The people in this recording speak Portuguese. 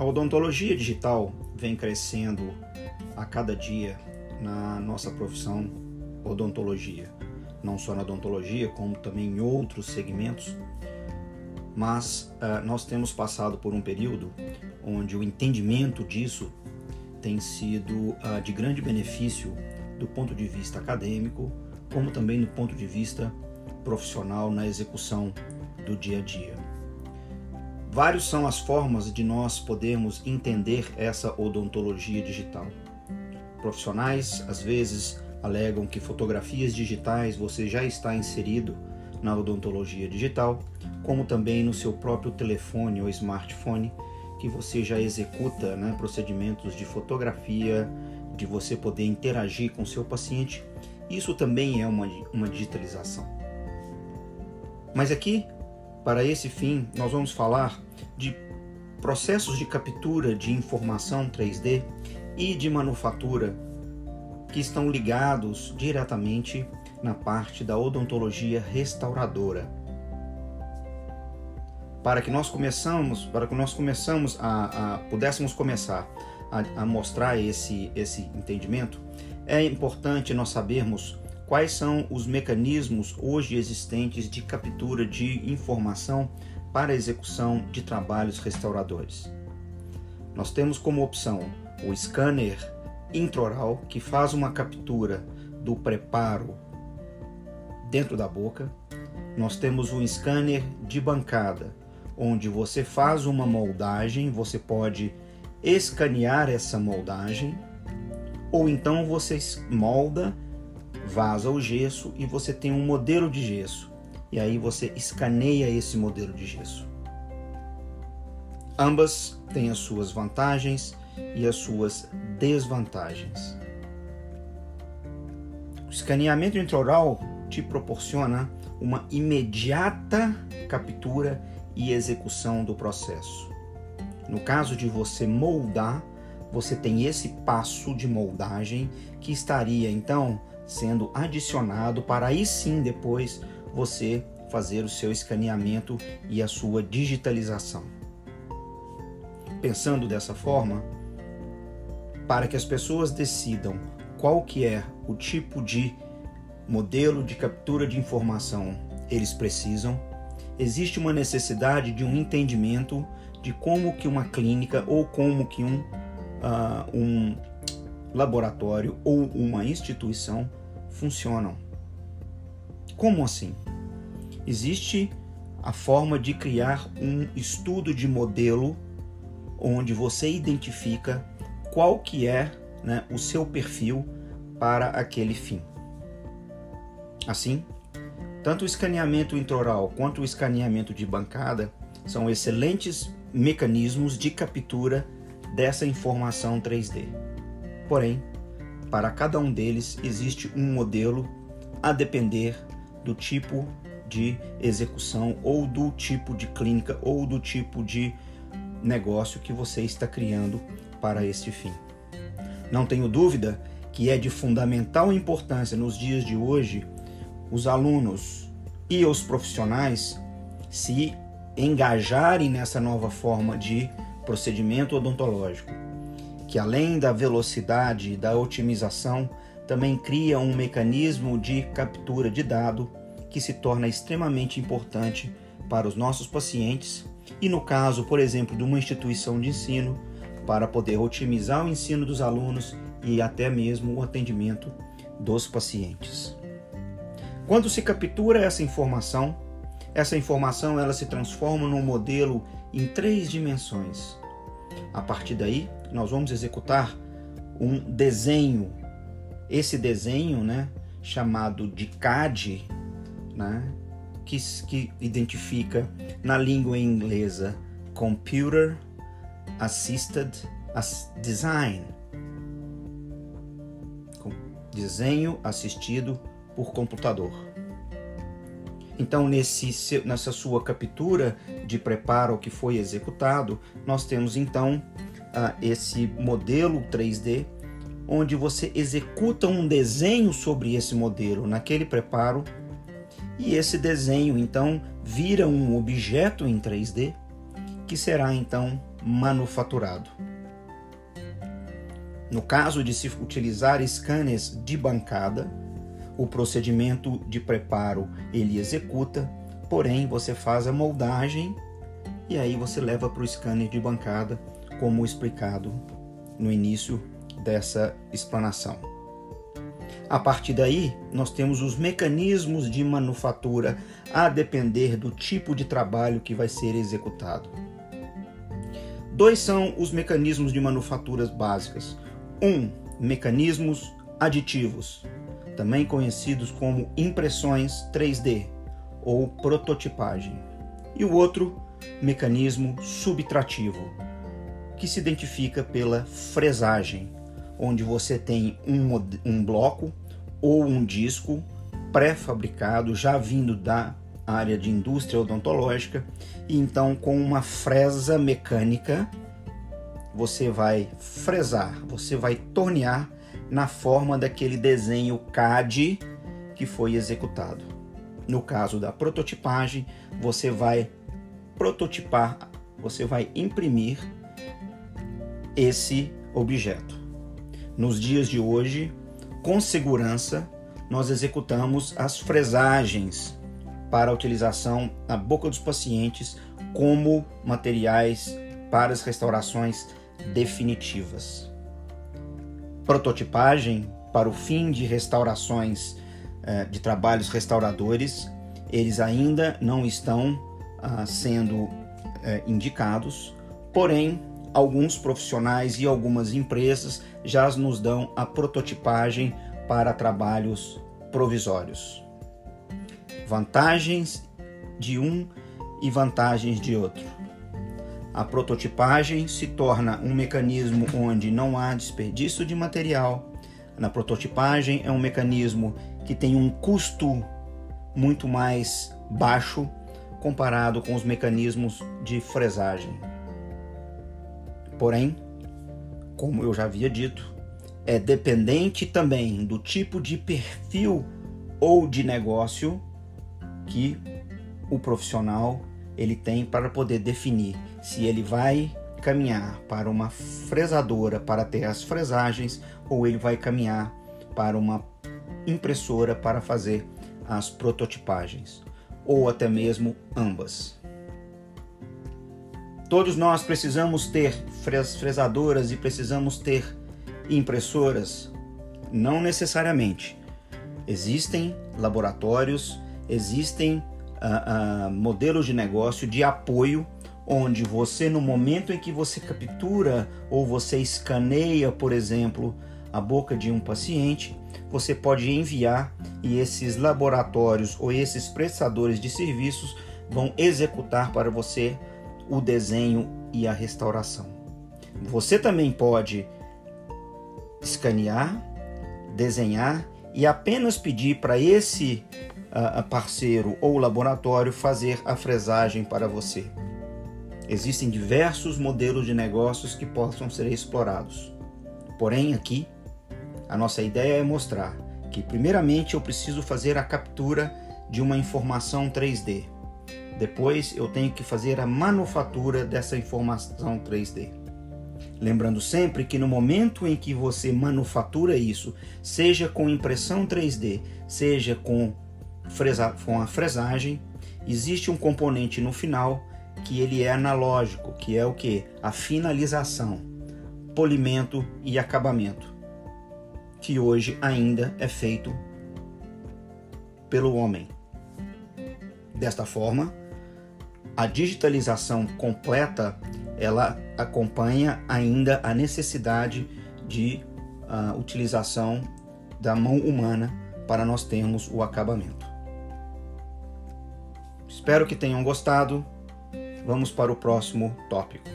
A odontologia digital vem crescendo a cada dia na nossa profissão odontologia, não só na odontologia, como também em outros segmentos. Mas uh, nós temos passado por um período onde o entendimento disso tem sido uh, de grande benefício do ponto de vista acadêmico, como também do ponto de vista profissional na execução do dia a dia. Vários são as formas de nós podermos entender essa odontologia digital. Profissionais às vezes alegam que fotografias digitais você já está inserido na odontologia digital, como também no seu próprio telefone ou smartphone, que você já executa né, procedimentos de fotografia, de você poder interagir com seu paciente. Isso também é uma, uma digitalização. Mas aqui, para esse fim, nós vamos falar de processos de captura de informação 3D e de manufatura que estão ligados diretamente na parte da odontologia restauradora. Para que nós começamos, para que nós começamos a, a pudéssemos começar a, a mostrar esse esse entendimento, é importante nós sabermos quais são os mecanismos hoje existentes de captura de informação para execução de trabalhos restauradores. Nós temos como opção o scanner intraoral, que faz uma captura do preparo dentro da boca. Nós temos um scanner de bancada, onde você faz uma moldagem, você pode escanear essa moldagem, ou então você molda, vaza o gesso e você tem um modelo de gesso. E aí você escaneia esse modelo de gesso. Ambas têm as suas vantagens e as suas desvantagens. O escaneamento intraoral te proporciona uma imediata captura e execução do processo. No caso de você moldar, você tem esse passo de moldagem que estaria então sendo adicionado para aí sim depois você fazer o seu escaneamento e a sua digitalização. Pensando dessa forma, para que as pessoas decidam qual que é o tipo de modelo de captura de informação eles precisam, existe uma necessidade de um entendimento de como que uma clínica ou como que um, uh, um laboratório ou uma instituição funcionam. Como assim? Existe a forma de criar um estudo de modelo onde você identifica qual que é né, o seu perfil para aquele fim. Assim, tanto o escaneamento intraoral quanto o escaneamento de bancada são excelentes mecanismos de captura dessa informação 3D. Porém, para cada um deles existe um modelo a depender do tipo de execução ou do tipo de clínica ou do tipo de negócio que você está criando para este fim. Não tenho dúvida que é de fundamental importância nos dias de hoje os alunos e os profissionais se engajarem nessa nova forma de procedimento odontológico, que além da velocidade e da otimização, também cria um mecanismo de captura de dado que se torna extremamente importante para os nossos pacientes e no caso, por exemplo, de uma instituição de ensino, para poder otimizar o ensino dos alunos e até mesmo o atendimento dos pacientes. Quando se captura essa informação, essa informação ela se transforma num modelo em três dimensões. A partir daí, nós vamos executar um desenho. Esse desenho, né, chamado de CAD, né, que, que identifica na língua inglesa Computer Assisted Design. Desenho assistido por computador. Então, nesse, nessa sua captura de preparo que foi executado, nós temos então uh, esse modelo 3D, onde você executa um desenho sobre esse modelo naquele preparo, e esse desenho então vira um objeto em 3D que será então manufaturado. No caso de se utilizar scanners de bancada, o procedimento de preparo ele executa, porém você faz a moldagem e aí você leva para o scanner de bancada, como explicado no início dessa explanação. A partir daí, nós temos os mecanismos de manufatura a depender do tipo de trabalho que vai ser executado. Dois são os mecanismos de manufaturas básicas. Um, mecanismos aditivos, também conhecidos como impressões 3D ou prototipagem. E o outro, mecanismo subtrativo, que se identifica pela fresagem, onde você tem um, um bloco ou um disco pré-fabricado, já vindo da área de indústria odontológica, e então com uma fresa mecânica você vai fresar, você vai tornear na forma daquele desenho CAD que foi executado. No caso da prototipagem, você vai prototipar, você vai imprimir esse objeto. Nos dias de hoje, com segurança, nós executamos as fresagens para utilização na boca dos pacientes como materiais para as restaurações definitivas. Prototipagem para o fim de restaurações eh, de trabalhos restauradores, eles ainda não estão ah, sendo eh, indicados, porém, alguns profissionais e algumas empresas já nos dão a prototipagem para trabalhos provisórios. Vantagens de um e vantagens de outro. A prototipagem se torna um mecanismo onde não há desperdício de material. Na prototipagem é um mecanismo que tem um custo muito mais baixo comparado com os mecanismos de fresagem. Porém, como eu já havia dito, é dependente também do tipo de perfil ou de negócio que o profissional ele tem para poder definir se ele vai caminhar para uma fresadora para ter as fresagens ou ele vai caminhar para uma impressora para fazer as prototipagens ou até mesmo ambas. Todos nós precisamos ter fresadoras e precisamos ter impressoras? Não necessariamente. Existem laboratórios, existem uh, uh, modelos de negócio de apoio onde você, no momento em que você captura ou você escaneia, por exemplo, a boca de um paciente, você pode enviar e esses laboratórios ou esses prestadores de serviços vão executar para você o desenho e a restauração. Você também pode escanear, desenhar e apenas pedir para esse parceiro ou laboratório fazer a fresagem para você. Existem diversos modelos de negócios que possam ser explorados. Porém, aqui, a nossa ideia é mostrar que, primeiramente, eu preciso fazer a captura de uma informação 3D. Depois, eu tenho que fazer a manufatura dessa informação 3D. Lembrando sempre que no momento em que você manufatura isso, seja com impressão 3D, seja com, fresa, com a fresagem, existe um componente no final que ele é analógico, que é o que? A finalização, polimento e acabamento, que hoje ainda é feito pelo homem. Desta forma, a digitalização completa ela acompanha ainda a necessidade de uh, utilização da mão humana para nós termos o acabamento. Espero que tenham gostado. Vamos para o próximo tópico.